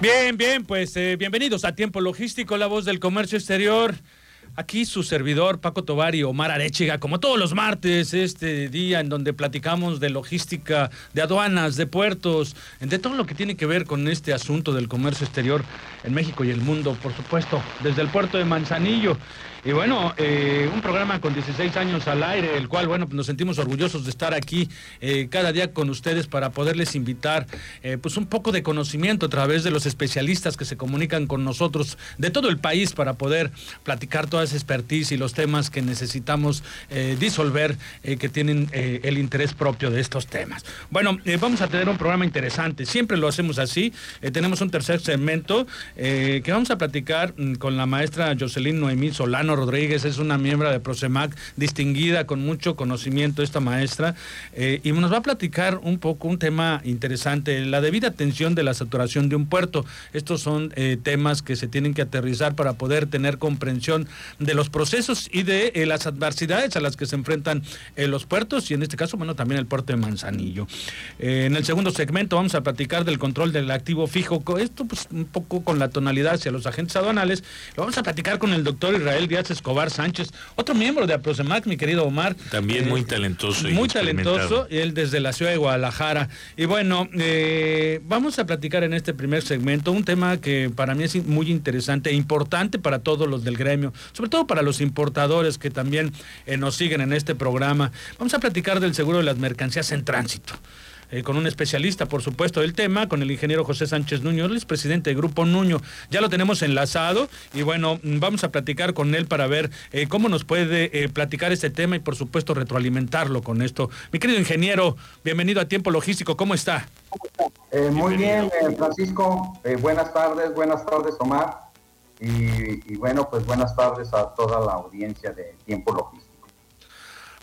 Bien, bien, pues eh, bienvenidos a Tiempo Logístico, la voz del comercio exterior. Aquí su servidor Paco Tobar y Omar Arechiga, como todos los martes, este día en donde platicamos de logística, de aduanas, de puertos, de todo lo que tiene que ver con este asunto del comercio exterior en México y el mundo, por supuesto, desde el puerto de Manzanillo. Y bueno, eh, un programa con 16 años al aire, el cual, bueno, nos sentimos orgullosos de estar aquí eh, cada día con ustedes para poderles invitar, eh, pues un poco de conocimiento a través de los especialistas que se comunican con nosotros de todo el país para poder platicar toda esa expertise y los temas que necesitamos disolver, que tienen el interés propio de estos temas. Bueno, vamos a tener un programa interesante, siempre lo hacemos así. tenemos un tercer segmento que vamos a platicar mm, con la maestra Jocelyn Noemí Solano Rodríguez es una miembro de Prosemac, distinguida con mucho conocimiento esta maestra, eh, y nos va a platicar un poco un tema interesante, la debida atención de la saturación de un puerto. Estos son eh, temas que se tienen que aterrizar para poder tener comprensión de los procesos y de eh, las adversidades a las que se enfrentan los puertos y en este caso, bueno, también el puerto de Manzanillo. en el segundo segmento vamos a platicar del control del activo fijo, esto pues un poco con la tonalidad hacia los agentes aduanales. Lo vamos a platicar con el doctor Israel Díaz Escobar Sánchez, otro miembro de Aprosemac, mi querido Omar. También muy eh, talentoso. muy talentoso, él desde la ciudad de Guadalajara. Y bueno, eh, vamos a platicar en este primer segmento un tema que para mí es muy interesante e importante para todos los del gremio, sobre todo para los importadores que también eh, nos siguen en este programa. Vamos a platicar del seguro de las mercancías en tránsito. Eh, con un especialista, por supuesto, del tema, con el ingeniero José Sánchez Nuño, él es presidente del Grupo Nuño. Ya lo tenemos enlazado y bueno, vamos a platicar con él para ver eh, cómo nos puede eh, platicar este tema y por supuesto retroalimentarlo con esto. Mi querido ingeniero, bienvenido a Tiempo Logístico, ¿cómo está? muy bien, Francisco. buenas tardes, buenas tardes, Omar. y bueno, pues buenas tardes a toda la audiencia de Tiempo Logístico.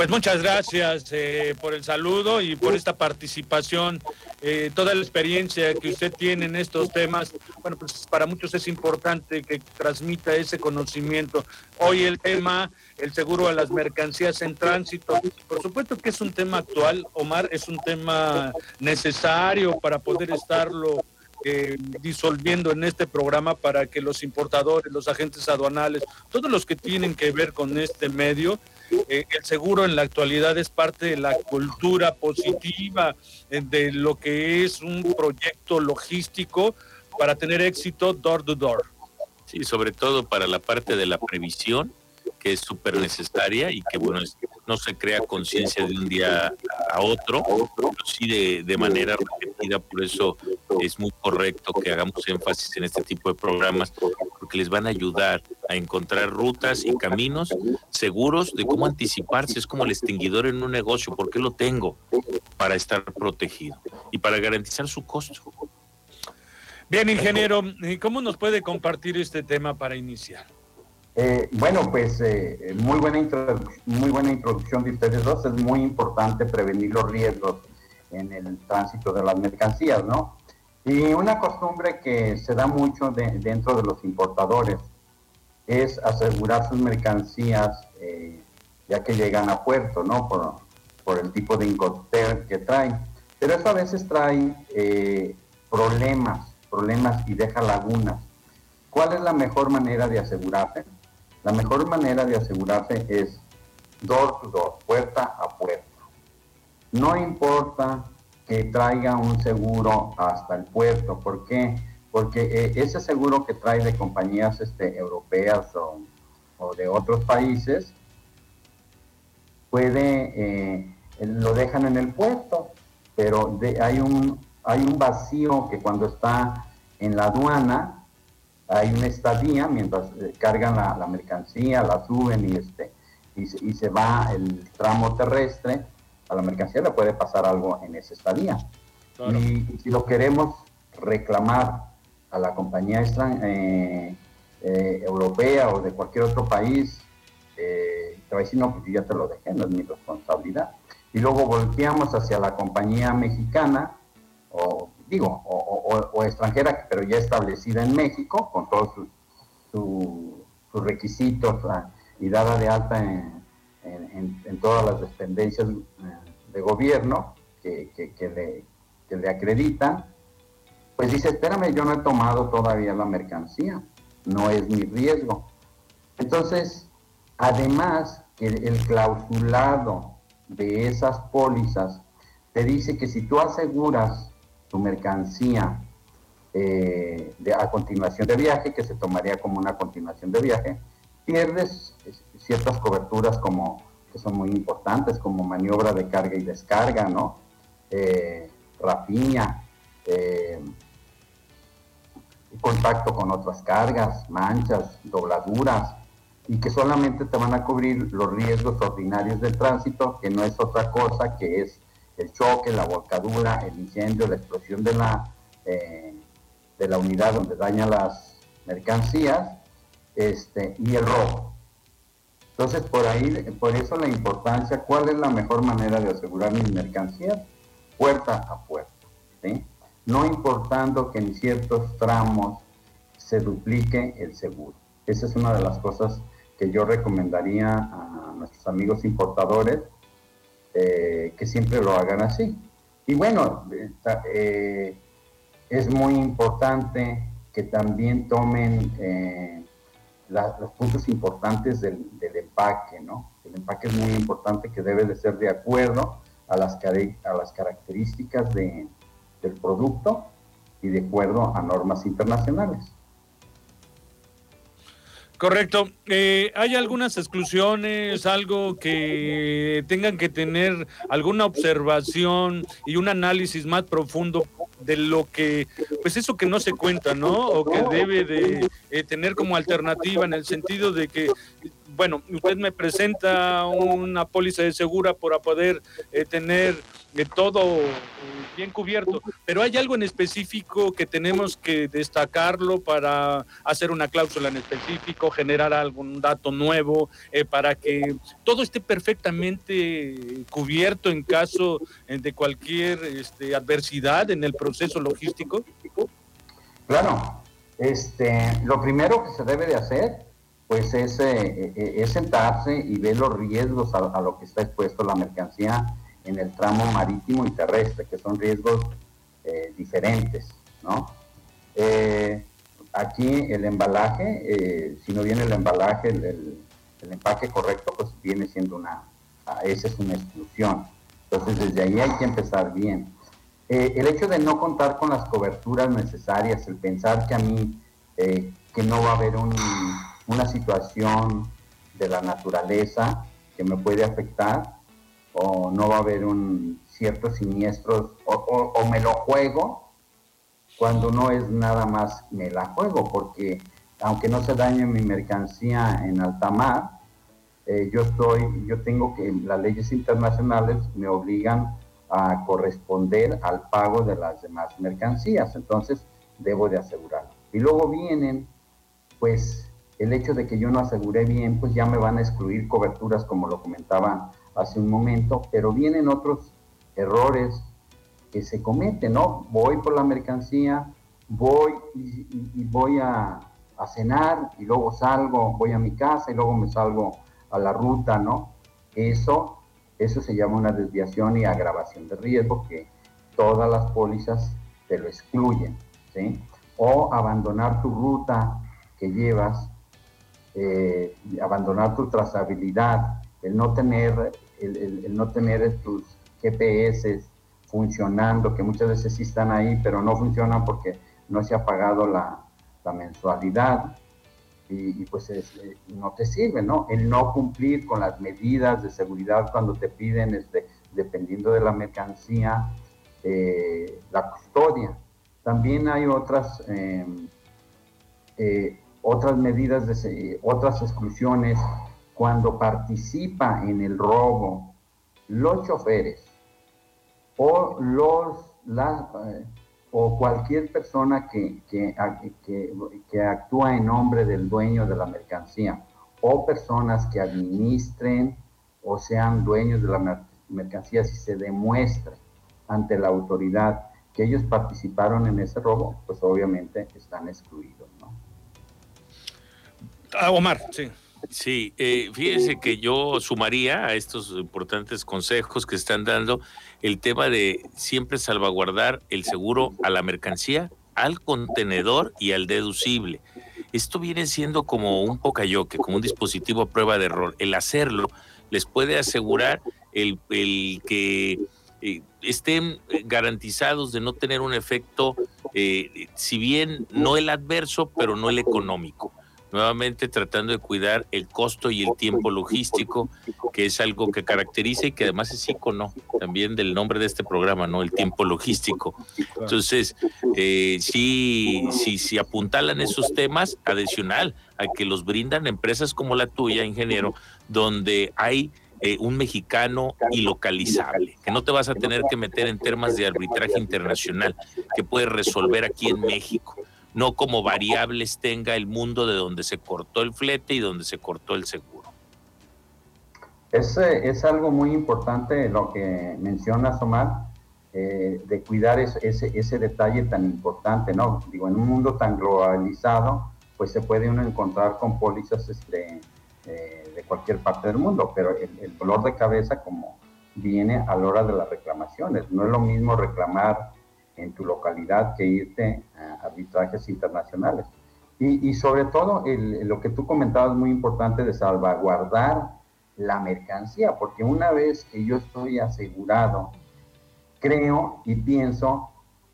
Pues muchas gracias eh, por el saludo y por esta participación, eh, toda la experiencia que usted tiene en estos temas. Bueno, pues para muchos es importante que transmita ese conocimiento. Hoy el tema, el seguro a las mercancías en tránsito, por supuesto que es un tema actual, Omar, es un tema necesario para poder estarlo eh, disolviendo en este programa para que los importadores, los agentes aduanales, todos los que tienen que ver con este medio, eh, el seguro en la actualidad es parte de la cultura positiva de lo que es un proyecto logístico para tener éxito door to door. Sí, sobre todo para la parte de la previsión, que es súper necesaria y que, bueno, no se crea conciencia de un día a otro, pero sí de, de manera repetida. Por eso es muy correcto que hagamos énfasis en este tipo de programas, porque les van a ayudar a encontrar rutas y caminos seguros de cómo anticiparse. Es como el extinguidor en un negocio. ¿Por qué lo tengo? Para estar protegido y para garantizar su costo. Bien, ingeniero, ¿cómo nos puede compartir este tema para iniciar? Eh, bueno, pues eh, muy, buena muy buena introducción de ustedes dos. Es muy importante prevenir los riesgos en el tránsito de las mercancías, ¿no? Y una costumbre que se da mucho dentro de los importadores es asegurar sus mercancías eh, ya que llegan a puerto, ¿no? Por, por el tipo de incoterm que traen. Pero eso a veces trae problemas, problemas y deja lagunas. ¿Cuál es la mejor manera de asegurarse? La mejor manera de asegurarse es door to door, puerta a puerta. No importa que traiga un seguro hasta el puerto. ¿Por qué? Porque eh, ese seguro que trae de compañías este, europeas o, de otros países, puede, eh, lo dejan en el puerto, pero hay, un, hay un vacío que cuando está en la aduana, hay una estadía mientras eh, cargan la, mercancía, la suben y este y se, va el tramo terrestre, a la mercancía le puede pasar algo en esa estadía. Y, si lo queremos reclamar a la compañía eh, eh, europea o de cualquier otro país, eh, te va no, pues yo ya te lo dejé, no es mi responsabilidad. Y luego volteamos hacia la compañía mexicana, o digo, o, extranjera, pero ya establecida en México, con todos sus, requisitos ah, y dada de alta en, todas las dependencias eh, de gobierno que, le, que le acreditan, pues dice, espérame, yo no he tomado todavía la mercancía, no es mi riesgo. Entonces, además, el, el clausulado de esas pólizas te dice que si tú aseguras tu mercancía eh, a continuación de viaje, que se tomaría como una continuación de viaje, pierdes ciertas coberturas como que son muy importantes, como maniobra de carga y descarga, ¿no? Eh, rapiña, eh, contacto con otras cargas, manchas, dobladuras, y que solamente te van a cubrir los riesgos ordinarios del tránsito, que no es otra cosa que es el choque, la volcadura, el incendio, la explosión de la, eh, de la unidad donde daña las mercancías este, y el robo. Entonces, por ahí, por eso la importancia, ¿cuál es la mejor manera de asegurar mis mercancías? Puerta a puerta. No importando que en ciertos tramos se duplique el seguro. Esa es una de las cosas que yo recomendaría a nuestros amigos importadores eh, que siempre lo hagan así. Y bueno, eh, es muy importante que también tomen eh, los puntos importantes del, empaque, ¿no? El empaque es muy importante que debe de ser de acuerdo a las, características del producto y de acuerdo a normas internacionales. Correcto. Eh, ¿Hay algunas exclusiones, algo que tengan que tener alguna observación y un análisis más profundo de lo que, pues eso que no se cuenta, ¿no? O que debe de eh, tener como alternativa en el sentido de que bueno, usted me presenta una póliza de segura para poder eh, tener de todo bien cubierto, pero hay algo en específico que tenemos que destacarlo para hacer una cláusula en específico, generar algún dato nuevo, eh, para que todo esté perfectamente cubierto en caso de cualquier este, adversidad en el proceso logístico. Claro, este, lo primero que se debe de hacer pues es, eh, eh, es sentarse y ver los riesgos a, lo que está expuesto la mercancía en el tramo marítimo y terrestre, que son riesgos eh, diferentes, ¿no? aquí el embalaje, si no viene el embalaje, el, empaque correcto, pues viene siendo una, ah, esa es una exclusión. Entonces desde ahí hay que empezar bien. el hecho de no contar con las coberturas necesarias, el pensar que a mí, que no va a haber un una situación de la naturaleza que me puede afectar o no va a haber un ciertos siniestros o, me lo juego cuando no es nada más me la juego porque aunque no se dañe mi mercancía en alta mar eh, yo estoy yo tengo que las leyes internacionales me obligan a corresponder al pago de las demás mercancías entonces debo de asegurarlo y luego vienen pues el hecho de que yo no aseguré bien, pues ya me van a excluir coberturas, como lo comentaba hace un momento, pero vienen otros errores que se cometen, ¿no? Voy por la mercancía, voy y, voy a, cenar y luego salgo, voy a mi casa y luego me salgo a la ruta, ¿no? Eso, eso se llama una desviación y agravación de riesgo que todas las pólizas te lo excluyen, ¿sí? O abandonar tu ruta que llevas eh, abandonar tu trazabilidad, el no tener, el, no tener tus GPS funcionando, que muchas veces sí están ahí, pero no funcionan porque no se ha pagado la, mensualidad y, pues eh, no te sirve, ¿no? El no cumplir con las medidas de seguridad cuando te piden, este, dependiendo de la mercancía, eh, la custodia. También hay otras em, otras medidas, de, otras exclusiones cuando participa en el robo los choferes o los eh, o cualquier persona que, que, que, actúa en nombre del dueño de la mercancía o personas que administren o sean dueños de la mercancía si se demuestre ante la autoridad que ellos participaron en ese robo, pues obviamente están excluidos, ¿no? Ah, Omar, sí. Sí, eh, fíjese que yo sumaría a estos importantes consejos que están dando el tema de siempre salvaguardar el seguro a la mercancía, al contenedor y al deducible. Esto viene siendo como un pocayoque, como un dispositivo a prueba de error. El hacerlo les puede asegurar el, que eh, estén garantizados de no tener un efecto, eh, si bien no el adverso, pero no el económico nuevamente tratando de cuidar el costo y el tiempo logístico, que es algo que caracteriza y que además es icono también del nombre de este programa, ¿no? El tiempo logístico. Entonces, eh, sí, sí, sí apuntalan esos temas adicional a que los brindan empresas como la tuya, ingeniero, donde hay eh, un mexicano ilocalizable, que no te vas a tener que meter en temas de arbitraje internacional, que puedes resolver aquí en México no como variables tenga el mundo de donde se cortó el flete y donde se cortó el seguro. Es, es algo muy importante lo que mencionas, Omar, eh, de cuidar ese, ese, detalle tan importante, ¿no? Digo, en un mundo tan globalizado, pues se puede uno encontrar con pólizas este, eh, de cualquier parte del mundo, pero el dolor de cabeza como viene a la hora de las reclamaciones. No es lo mismo reclamar en tu localidad que irte a arbitrajes internacionales. Y, sobre todo lo que tú comentabas muy importante de salvaguardar la mercancía, porque una vez que yo estoy asegurado, creo y pienso,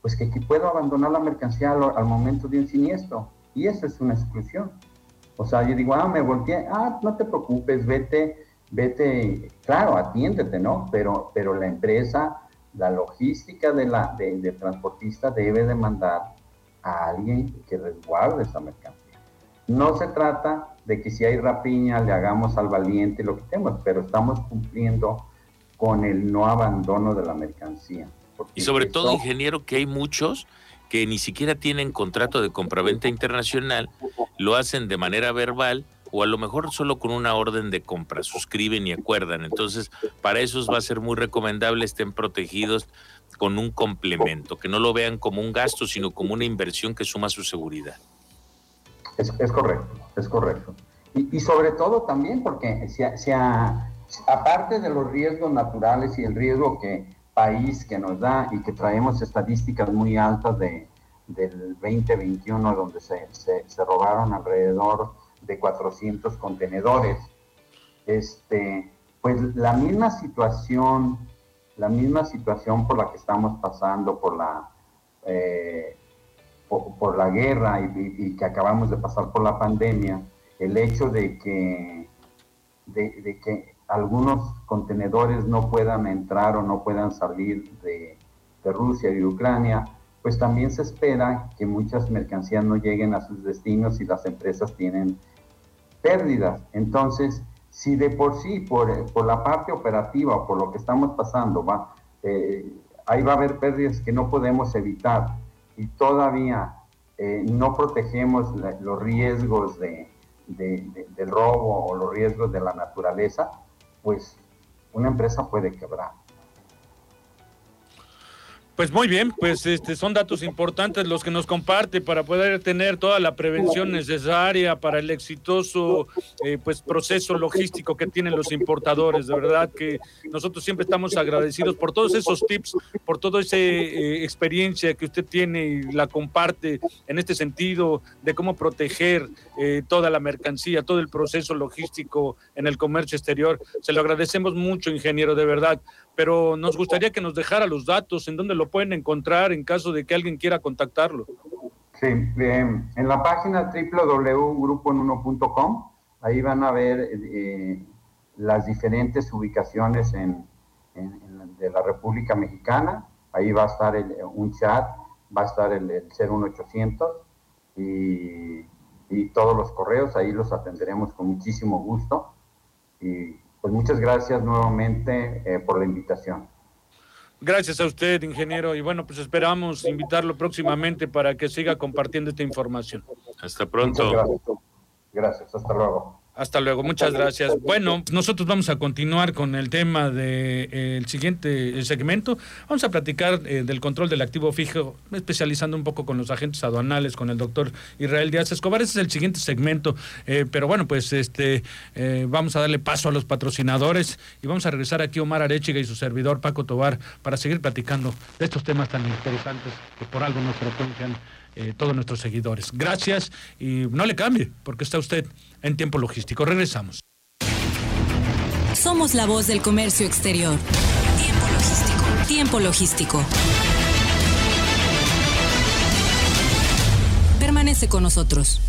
pues que aquí puedo abandonar la mercancía al, momento de un siniestro. Y eso es una exclusión. O sea, yo digo, ah, me volteé, ah, no te preocupes, vete, vete, claro, atiéndete, ¿no? Pero, pero la empresa la logística de la, de, transportista debe demandar a alguien que resguarde esa mercancía. No se trata de que si hay rapiña le hagamos al valiente lo que tenemos, pero estamos cumpliendo con el no abandono de la mercancía. Y sobre todo, ingeniero, que hay muchos que ni siquiera tienen contrato de compraventa internacional, lo hacen de manera verbal o a lo mejor solo con una orden de compra, suscriben y acuerdan. Entonces, para esos va a ser muy recomendable estén protegidos con un complemento, que no lo vean como un gasto, sino como una inversión que suma su seguridad. Es, correcto, es correcto. Y, sobre todo también porque si, aparte de los riesgos naturales y el riesgo que país que nos da y que traemos estadísticas muy altas de, del 2021, donde se, se robaron alrededor de 400 contenedores. Este, pues la misma situación, la misma situación por la que estamos pasando, por la, eh, por, la guerra y, que acabamos de pasar por la pandemia, el hecho de que, de, que algunos contenedores no puedan entrar o no puedan salir de, de Rusia y Ucrania, pues también se espera que muchas mercancías no lleguen a sus destinos y las empresas tienen pérdidas. Entonces, si de por sí, por, por la parte operativa por lo que estamos pasando, va, eh, ahí va a haber pérdidas que no podemos evitar y todavía eh, no protegemos los riesgos de, del robo o los riesgos de la naturaleza, pues una empresa puede quebrar. Pues muy bien, pues este son datos importantes los que nos comparte para poder tener toda la prevención necesaria para el exitoso eh, pues proceso logístico que tienen los importadores. De verdad que nosotros siempre estamos agradecidos por todos esos tips, por toda esa eh, experiencia que usted tiene y la comparte en este sentido de cómo proteger eh, toda la mercancía, todo el proceso logístico en el comercio exterior. Se lo agradecemos mucho, ingeniero, de verdad pero nos gustaría que nos dejara los datos, en dónde lo pueden encontrar en caso de que alguien quiera contactarlo. Sí, en la página www.grupoenuno.com, ahí van a ver eh, las diferentes ubicaciones en, de la República Mexicana, ahí va a estar un chat, va a estar el, el 01800 y, y todos los correos, ahí los atenderemos con muchísimo gusto Pues muchas gracias nuevamente eh, por la invitación. Gracias a usted, ingeniero. Y bueno, pues esperamos invitarlo próximamente para que siga compartiendo esta información. Hasta pronto. Gracias. gracias, hasta luego. Hasta luego, muchas gracias. Bueno, nosotros vamos a continuar con el tema del de, siguiente segmento. Vamos a platicar eh, del control del activo fijo, especializando un poco con los agentes aduanales, con el doctor Israel Díaz Escobar. Ese es el siguiente segmento. Eh, pero bueno, pues este eh, vamos a darle paso a los patrocinadores y vamos a regresar aquí Omar Arechiga y su servidor Paco Tobar para seguir platicando de estos temas tan interesantes que por algo nos frecuentan eh, todos nuestros seguidores. Gracias y no le cambie, porque está usted en tiempo logístico. Regresamos. Somos la voz del comercio exterior. Tiempo logístico. Tiempo logístico. Permanece con nosotros.